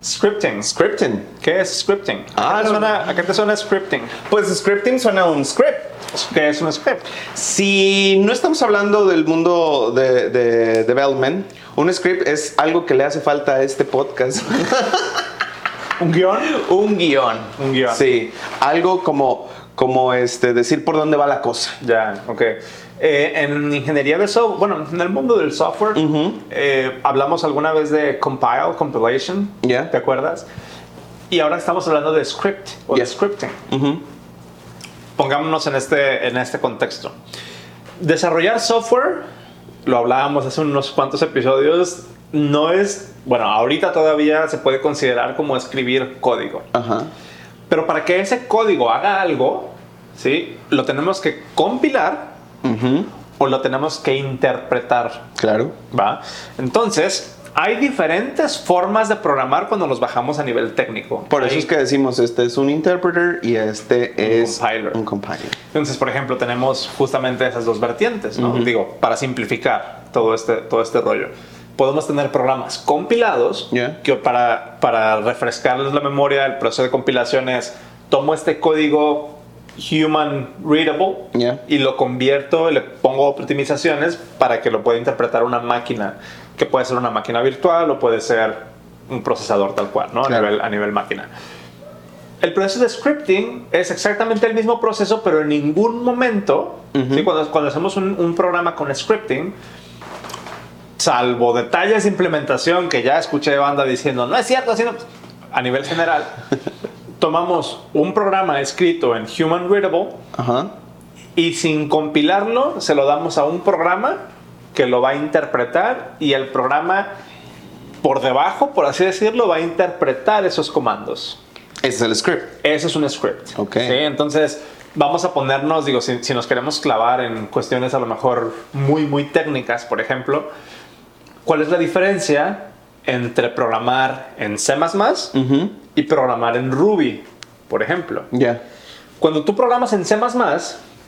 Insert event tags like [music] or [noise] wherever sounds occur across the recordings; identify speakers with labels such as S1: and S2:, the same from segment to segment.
S1: Scripting.
S2: Scripting.
S1: ¿Qué es scripting?
S2: Ah,
S1: ¿A, qué te
S2: no.
S1: suena, ¿A qué te suena scripting?
S2: Pues scripting suena a un script.
S1: ¿Qué es un script?
S2: Si no estamos hablando del mundo de, de development, un script es algo que le hace falta a este podcast.
S1: ¿Un guion? [laughs]
S2: un guion.
S1: Un guion.
S2: Sí, algo como, como este, decir por dónde va la cosa.
S1: Ya, ok. Eh, en ingeniería de software, bueno, en el mundo del software, eh, hablamos alguna vez de compile, compilation,
S2: Ya.
S1: ¿te acuerdas? Y ahora estamos hablando de script o
S2: Ya.
S1: de scripting.
S2: Ujú.
S1: Pongámonos en este, en este contexto. Desarrollar software, lo hablábamos hace unos cuantos episodios, no es, bueno, ahorita todavía se puede considerar como escribir código.
S2: Ajá.
S1: Pero para que ese código haga algo, ¿sí? Lo tenemos que compilar o lo tenemos que interpretar,
S2: Claro.
S1: ¿va? Entonces, hay diferentes formas de programar cuando nos bajamos a nivel técnico.
S2: Por eso es que decimos, este es un interpreter y este es
S1: compiler.
S2: un compiler.
S1: Entonces, por ejemplo, tenemos justamente esas dos vertientes, ¿no? Digo, para simplificar todo este, todo este rollo. Podemos tener programas compilados
S2: Ya.
S1: que para, para refrescarles la memoria, el proceso de compilación es, tomo este código human readable
S2: Ya.
S1: y lo convierto, le pongo optimizaciones para que lo pueda interpretar una máquina, que puede ser una máquina virtual o puede ser un procesador tal cual, ¿no? A,
S2: Claro.
S1: nivel, a nivel máquina. El proceso de scripting es exactamente el mismo proceso, pero en ningún momento, ¿sí? cuando, cuando hacemos un, un programa con scripting, salvo detalles de implementación que ya escuché de banda diciendo, no es cierto, así no", a nivel general, [laughs] tomamos un programa escrito en Human Readable
S2: Ajá.
S1: y sin compilarlo se lo damos a un programa que lo va a interpretar y el programa por debajo, por así decirlo, va a interpretar esos comandos.
S2: Ese es el script.
S1: Ese es un script.
S2: Ok.
S1: ¿sí? Entonces, vamos a ponernos, digo, si, si nos queremos clavar en cuestiones a lo mejor muy, muy técnicas, por ejemplo, ¿cuál es la diferencia entre programar en C
S2: Ujú.
S1: y programar en Ruby, por ejemplo?
S2: Ya.
S1: Cuando tú programas en C,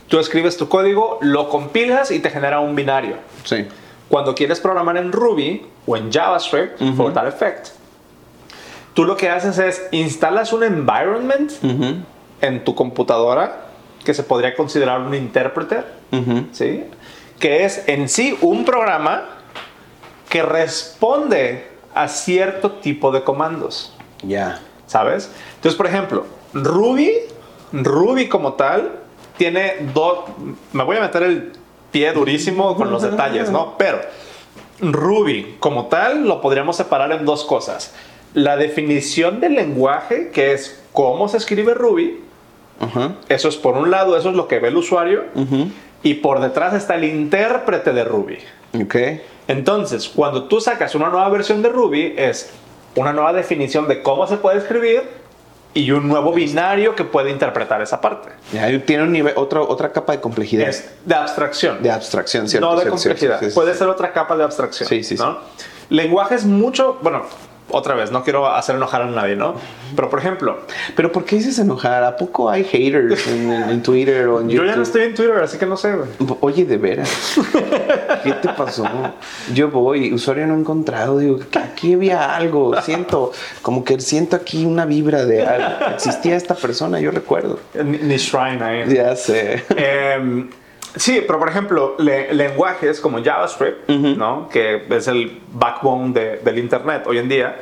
S1: tú escribes tu código, lo compilas y te genera un binario.
S2: Sí.
S1: Cuando quieres programar en Ruby o en JavaScript, for that effect, tú lo que haces es instalas un environment
S2: Ujú.
S1: en tu computadora que se podría considerar un interpreter,
S2: Ujú.
S1: ¿sí? Que es en sí un programa que responde a cierto tipo de comandos,
S2: Ya.
S1: ¿sabes? Entonces, por ejemplo, Ruby, Ruby como tal, tiene dos... Me voy a meter el pie durísimo con los detalles, ¿no? Pero Ruby como tal lo podríamos separar en dos cosas. La definición del lenguaje, que es cómo se escribe Ruby, eso es por un lado, eso es lo que ve el usuario, y por detrás está el intérprete de Ruby.
S2: Ok.
S1: Entonces, cuando tú sacas una nueva versión de Ruby, es una nueva definición de cómo se puede escribir y un nuevo binario que puede interpretar esa parte.
S2: Ya tiene un nivel, otra, otra capa de complejidad.
S1: Es de abstracción.
S2: De abstracción, ¿cierto?
S1: no de
S2: cierto,
S1: complejidad. puede ser otra capa de abstracción.
S2: Sí, sí, sí.
S1: ¿no? Lenguajes mucho, bueno, otra vez, no quiero hacer enojar a nadie, ¿no? Pero por ejemplo,
S2: Pero ¿por qué dices enojar? ¿A poco hay haters en, en- Twitter o en YouTube?
S1: yo ya no estoy en Twitter, así que no sé, güey.
S2: Oye, de veras. ¿Qué te pasó? Yo voy, usuario no encontrado, digo, aquí había algo, siento, como que siento aquí una vibra de algo. Existía esta persona, yo recuerdo.
S1: Ni, ni Shrine ahí.
S2: Ya sé.
S1: Em, sí, pero por ejemplo, le- lenguajes como JavaScript, ¿no? que es el backbone de- del Internet hoy en día,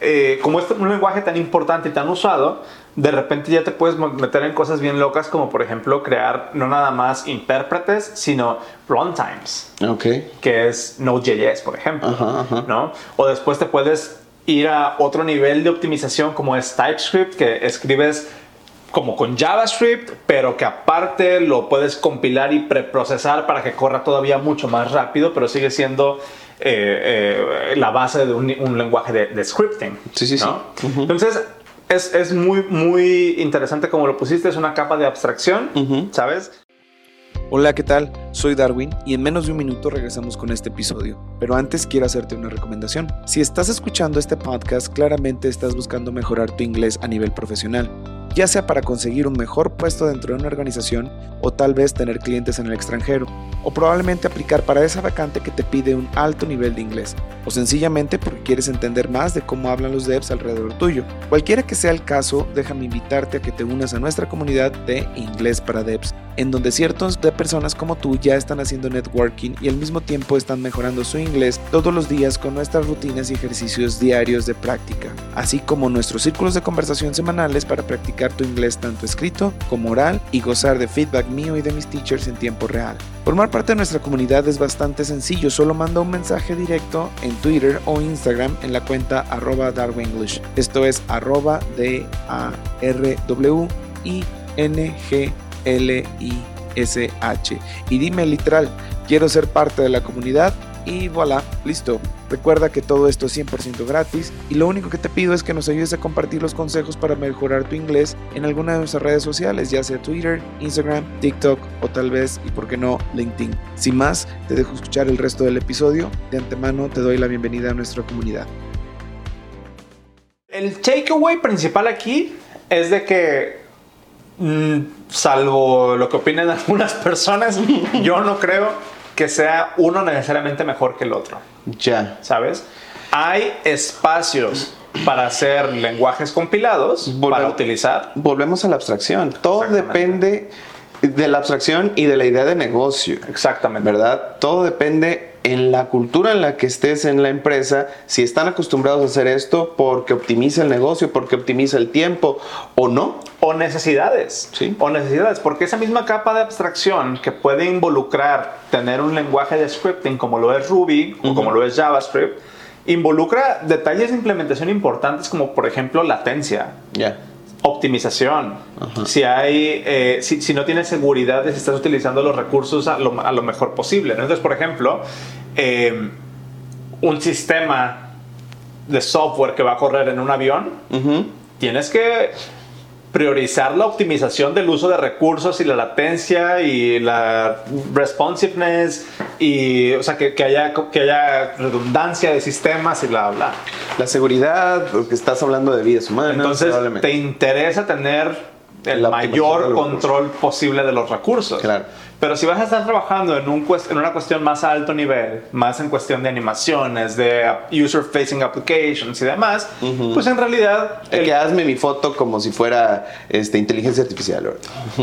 S1: eh, como es un lenguaje tan importante y tan usado, de repente ya te puedes meter en cosas bien locas como por ejemplo crear no nada más intérpretes, sino runtimes,
S2: Ok.
S1: que es Node.js, por ejemplo. ¿no? O después te puedes ir a otro nivel de optimización como es TypeScript, que escribes como con JavaScript, pero que aparte lo puedes compilar y preprocesar para que corra todavía mucho más rápido, pero sigue siendo eh, eh, la base de un, un lenguaje de, de scripting.
S2: Sí, sí, sí.
S1: Entonces, es, es muy, muy interesante como lo pusiste, es una capa de abstracción, ¿sabes?
S3: Hola, ¿qué tal? Soy Darwin y en menos de un minuto regresamos con este episodio. Pero antes quiero hacerte una recomendación. Si estás escuchando este podcast, claramente estás buscando mejorar tu inglés a nivel profesional. Ya sea para conseguir un mejor puesto dentro de una organización o tal vez tener clientes en el extranjero, o probablemente aplicar para esa vacante que te pide un alto nivel de inglés, o sencillamente porque quieres entender más de cómo hablan los devs alrededor tuyo. Cualquiera que sea el caso, déjame invitarte a que te unas a nuestra comunidad de Inglés para Devs, en donde ciertos de personas como tú ya están haciendo networking y al mismo tiempo están mejorando su inglés todos los días con nuestras rutinas y ejercicios diarios de práctica, así como nuestros círculos de conversación semanales para practicar tu inglés tanto escrito como oral y gozar de feedback mío y de mis teachers en tiempo real. Formar parte de nuestra comunidad es bastante sencillo, solo manda un mensaje directo en Twitter o Instagram en la cuenta arroba darwinglish. Esto es arroba d a r w i n g l i s h y dime literal, quiero ser parte de la comunidad y voilà, listo. Recuerda que todo esto es 100% gratis y lo único que te pido es que nos ayudes a compartir los consejos para mejorar tu inglés en alguna de nuestras redes sociales, ya sea Twitter, Instagram, TikTok o tal vez, y por qué no, LinkedIn. Sin más, te dejo escuchar el resto del episodio. De antemano te doy la bienvenida a nuestra comunidad.
S1: El takeaway principal aquí es de que, mm, salvo lo que opinen [laughs] algunas personas, yo no creo que sea uno necesariamente mejor que el otro.
S2: Ya.
S1: ¿Sabes? Hay espacios para hacer lenguajes compilados, para utilizar.
S2: Volvemos a la abstracción. Todo depende de la abstracción y de la idea de negocio.
S1: Exactamente.
S2: ¿verdad? Todo depende en la cultura en la que estés en la empresa, si están acostumbrados a hacer esto porque optimiza el negocio, porque optimiza el tiempo o no.
S1: O necesidades.
S2: Sí.
S1: O necesidades. Porque esa misma capa de abstracción que puede involucrar tener un lenguaje de scripting como lo es Ruby o como lo es JavaScript, involucra detalles de implementación importantes como por ejemplo latencia.
S2: Ya.
S1: Optimización. Si hay, eh, si, si no tienes seguridad de si estás utilizando los recursos a lo, a lo mejor posible. ¿no? Entonces, por ejemplo, eh, un sistema de software que va a correr en un avión, tienes que priorizar la optimización del uso de recursos y la latencia y la responsiveness y o sea que, que haya que haya redundancia de sistemas y bla bla
S2: La seguridad, porque estás hablando de vidas humanas.
S1: entonces te interesa tener el mayor control posible de los recursos.
S2: Claro.
S1: Pero si vas a estar trabajando en, un, en una cuestión más a alto nivel, más en cuestión de animaciones, de user-facing applications y demás, pues en realidad
S2: El que hazme mi foto como si fuera este, inteligencia artificial. [laughs]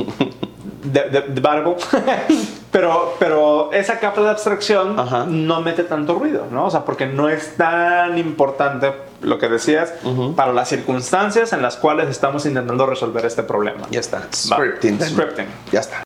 S1: de, de- de Barbo. [laughs] pero, pero esa capa de abstracción
S2: Ajá.
S1: no mete tanto ruido, ¿no? O sea, porque no es tan importante lo que decías para las circunstancias en las cuales estamos intentando resolver este problema.
S2: Ya está. Scripting.
S1: Scripting.
S2: Ya está.